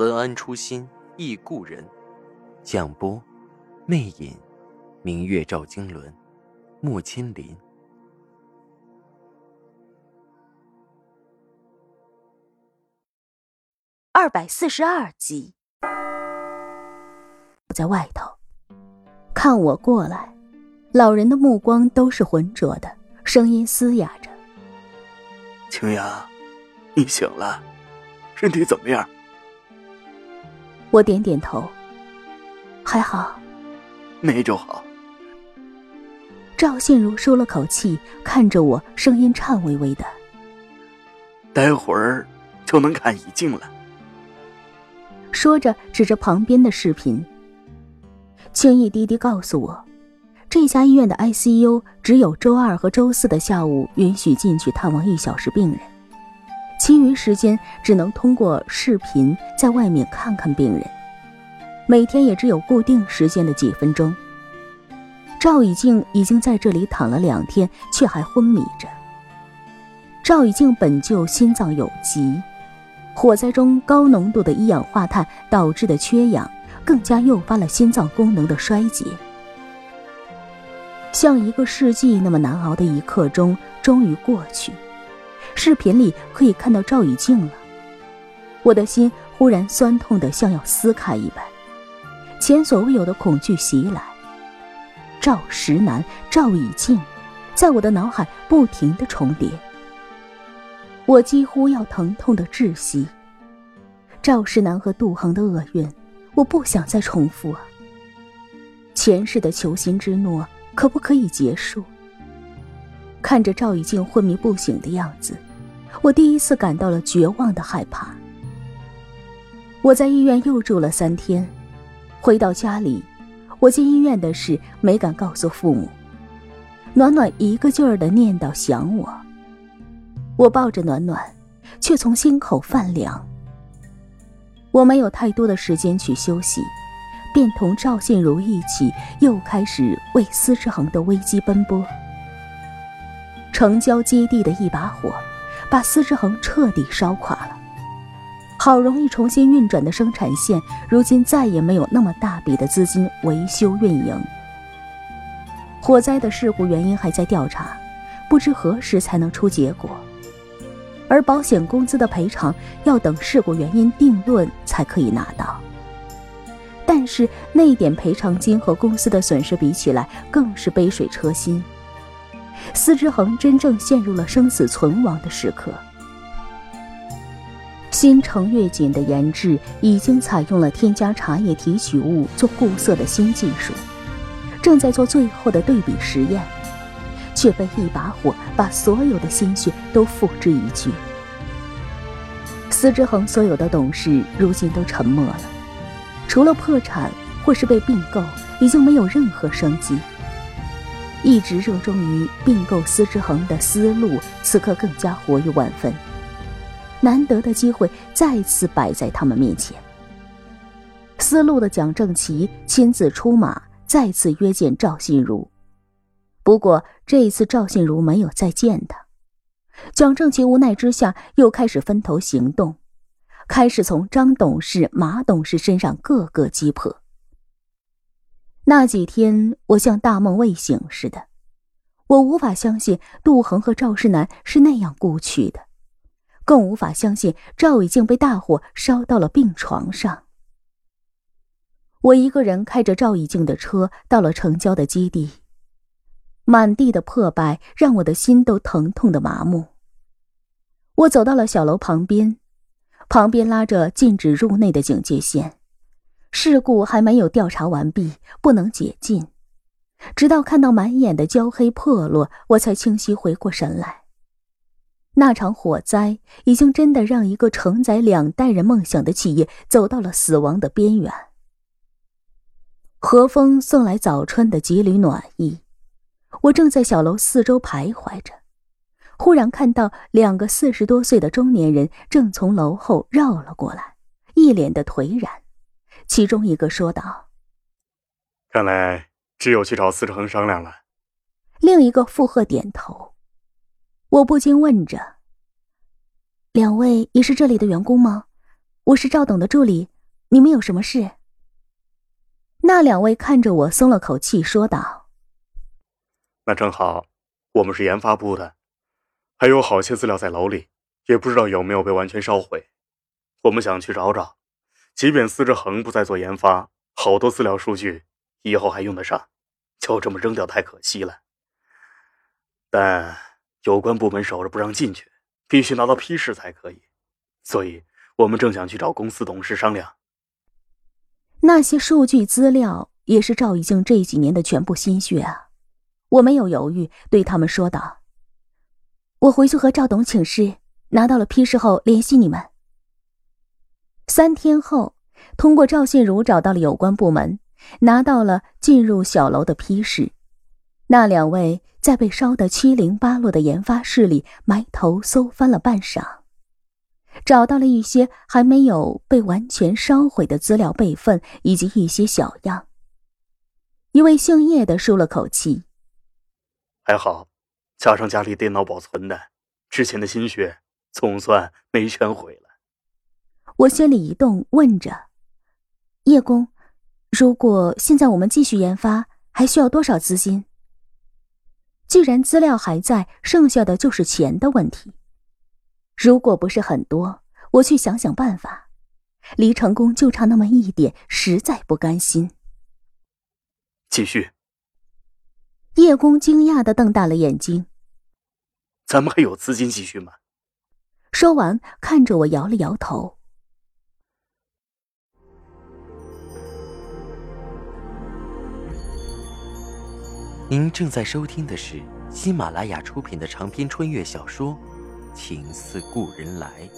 文安初心忆故人，蒋波魅影，明月照经纶，木千林。二百四十二集，在外头看我过来，老人的目光都是浑浊的，声音嘶哑着：“青阳，你醒了，身体怎么样？”我点点头，还好，那就好。赵信如舒了口气，看着我，声音颤巍巍的：“待会儿就能看已经了。”说着，指着旁边的视频，轻易滴滴告诉我，这家医院的 ICU 只有周二和周四的下午允许进去探望一小时病人，其余时间只能通过视频在外面看看病人，每天也只有固定时间的几分钟。赵以静已经在这里躺了两天，却还昏迷着。赵以静本就心脏有疾。火灾中高浓度的一氧化碳导致的缺氧，更加诱发了心脏功能的衰竭。像一个世纪那么难熬的一刻钟终于过去，视频里可以看到赵以静了。我的心忽然酸痛的像要撕开一般，前所未有的恐惧袭来。赵石南、赵以静，在我的脑海不停的重叠。我几乎要疼痛的窒息。赵石南和杜恒的厄运，我不想再重复啊。前世的求心之诺，可不可以结束？看着赵以静昏迷不醒的样子，我第一次感到了绝望的害怕。我在医院又住了三天，回到家里，我进医院的事没敢告诉父母。暖暖一个劲儿的念叨想我。我抱着暖暖，却从心口泛凉。我没有太多的时间去休息，便同赵信如一起又开始为司之恒的危机奔波。城郊基地的一把火，把司之恒彻底烧垮了。好容易重新运转的生产线，如今再也没有那么大笔的资金维修运营。火灾的事故原因还在调查，不知何时才能出结果。而保险公司的赔偿要等事故原因定论才可以拿到，但是那点赔偿金和公司的损失比起来，更是杯水车薪。司之恒真正陷入了生死存亡的时刻。新城月锦的研制已经采用了添加茶叶提取物做固色的新技术，正在做最后的对比实验。却被一把火把所有的心血都付之一炬。司之恒所有的董事如今都沉默了，除了破产或是被并购，已经没有任何生机。一直热衷于并购司之恒的思路，此刻更加活跃万分。难得的机会再次摆在他们面前。思路的蒋正奇亲自出马，再次约见赵信如。不过这一次，赵信如没有再见他。蒋正奇无奈之下，又开始分头行动，开始从张董事、马董事身上各个击破。那几天，我像大梦未醒似的，我无法相信杜恒和赵世南是那样故去的，更无法相信赵已经被大火烧到了病床上。我一个人开着赵以静的车，到了城郊的基地。满地的破败让我的心都疼痛的麻木。我走到了小楼旁边，旁边拉着禁止入内的警戒线，事故还没有调查完毕，不能解禁。直到看到满眼的焦黑破落，我才清晰回过神来。那场火灾已经真的让一个承载两代人梦想的企业走到了死亡的边缘。和风送来早春的几缕暖意，我正在小楼四周徘徊着，忽然看到两个四十多岁的中年人正从楼后绕了过来，一脸的颓然。其中一个说道：“看来只有去找司志恒商量了。”另一个附和点头。我不禁问着：“两位也是这里的员工吗？我是赵董的助理，你们有什么事？”那两位看着我，松了口气，说道：“那正好，我们是研发部的，还有好些资料在楼里，也不知道有没有被完全烧毁。我们想去找找，即便司之恒不再做研发，好多资料数据以后还用得上，就这么扔掉太可惜了。但有关部门守着不让进去，必须拿到批示才可以，所以我们正想去找公司董事商量。”那些数据资料也是赵以静这几年的全部心血啊！我没有犹豫，对他们说道：“我回去和赵董请示，拿到了批示后联系你们。”三天后，通过赵信如找到了有关部门，拿到了进入小楼的批示。那两位在被烧得七零八落的研发室里埋头搜翻了半晌。找到了一些还没有被完全烧毁的资料备份，以及一些小样。一位姓叶的舒了口气：“还好，加上家里电脑保存的，之前的心血总算没全毁了。”我心里一动，问着：“叶公，如果现在我们继续研发，还需要多少资金？既然资料还在，剩下的就是钱的问题。”如果不是很多，我去想想办法。离成功就差那么一点，实在不甘心。继续。叶公惊讶的瞪大了眼睛：“咱们还有资金继续吗？”说完，看着我摇了摇头。您正在收听的是喜马拉雅出品的长篇穿越小说。情似故人来，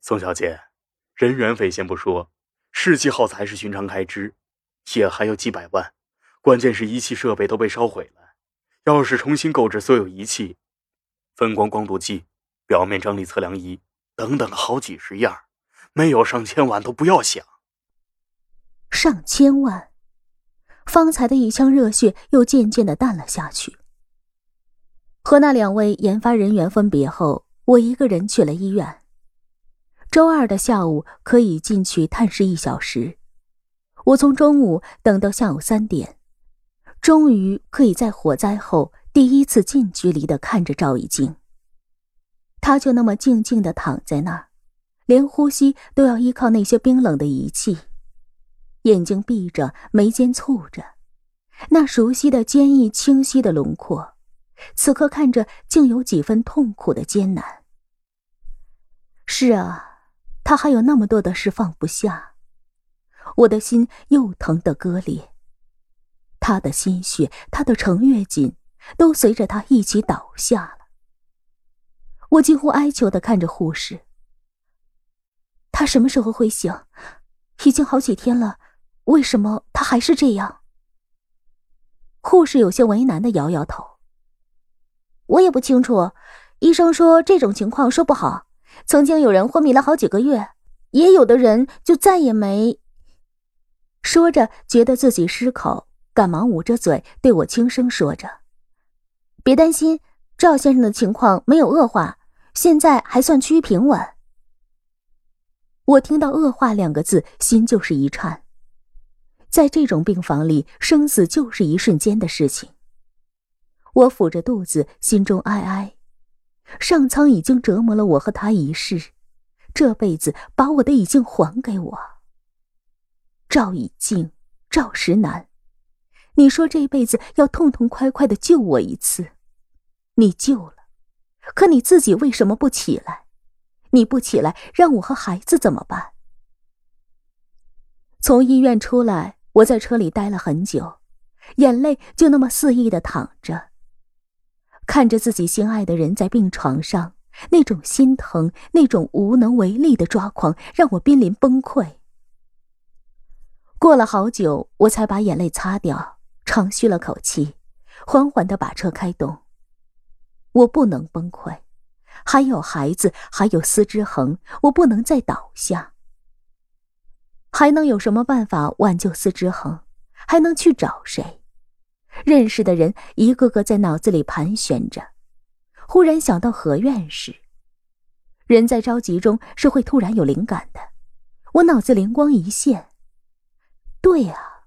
宋小姐，人员费先不说，试剂耗材是寻常开支，也还有几百万。关键是仪器设备都被烧毁了，要是重新购置所有仪器，分光光度计、表面张力测量仪等等好几十样，没有上千万都不要想。上千万，方才的一腔热血又渐渐的淡了下去。和那两位研发人员分别后，我一个人去了医院。周二的下午可以进去探视一小时，我从中午等到下午三点，终于可以在火灾后第一次近距离的看着赵一静。他就那么静静的躺在那儿，连呼吸都要依靠那些冰冷的仪器。眼睛闭着，眉间蹙着，那熟悉的坚毅清晰的轮廓，此刻看着竟有几分痛苦的艰难。是啊，他还有那么多的事放不下，我的心又疼得割裂，他的心血，他的程月锦，都随着他一起倒下。我几乎哀求的看着护士，他什么时候会醒？已经好几天了。为什么他还是这样？护士有些为难的摇摇头。我也不清楚，医生说这种情况说不好。曾经有人昏迷了好几个月，也有的人就再也没。说着，觉得自己失口，赶忙捂着嘴对我轻声说着：“别担心，赵先生的情况没有恶化，现在还算趋于平稳。”我听到“恶化”两个字，心就是一颤。在这种病房里，生死就是一瞬间的事情。我抚着肚子，心中哀哀。上苍已经折磨了我和他一世，这辈子把我的已静还给我。赵以静，赵石南，你说这辈子要痛痛快快的救我一次，你救了，可你自己为什么不起来？你不起来，让我和孩子怎么办？从医院出来，我在车里待了很久，眼泪就那么肆意的淌着。看着自己心爱的人在病床上，那种心疼，那种无能为力的抓狂，让我濒临崩溃。过了好久，我才把眼泪擦掉，长吁了口气，缓缓的把车开动。我不能崩溃，还有孩子，还有司之恒，我不能再倒下。还能有什么办法挽救司之恒？还能去找谁？认识的人一个个在脑子里盘旋着，忽然想到何院士。人在着急中是会突然有灵感的，我脑子灵光一现。对啊，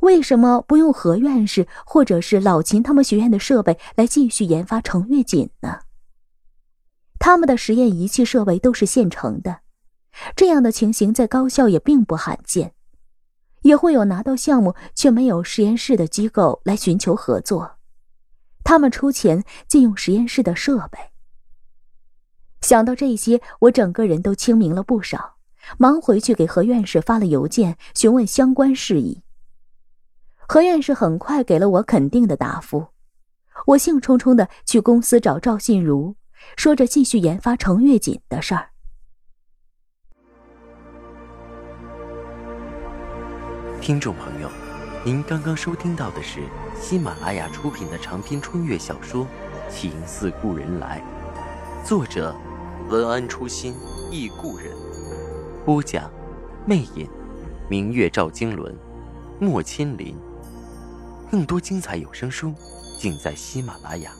为什么不用何院士或者是老秦他们学院的设备来继续研发程月锦呢？他们的实验仪器设备都是现成的，这样的情形在高校也并不罕见，也会有拿到项目却没有实验室的机构来寻求合作，他们出钱借用实验室的设备。想到这些，我整个人都清明了不少。忙回去给何院士发了邮件，询问相关事宜。何院士很快给了我肯定的答复。我兴冲冲的去公司找赵信如，说着继续研发程月锦的事儿。听众朋友，您刚刚收听到的是喜马拉雅出品的长篇穿越小说《情似故人来》，作者文安初心忆故人。播讲，魅影，明月照经纶，莫千林。更多精彩有声书，尽在喜马拉雅。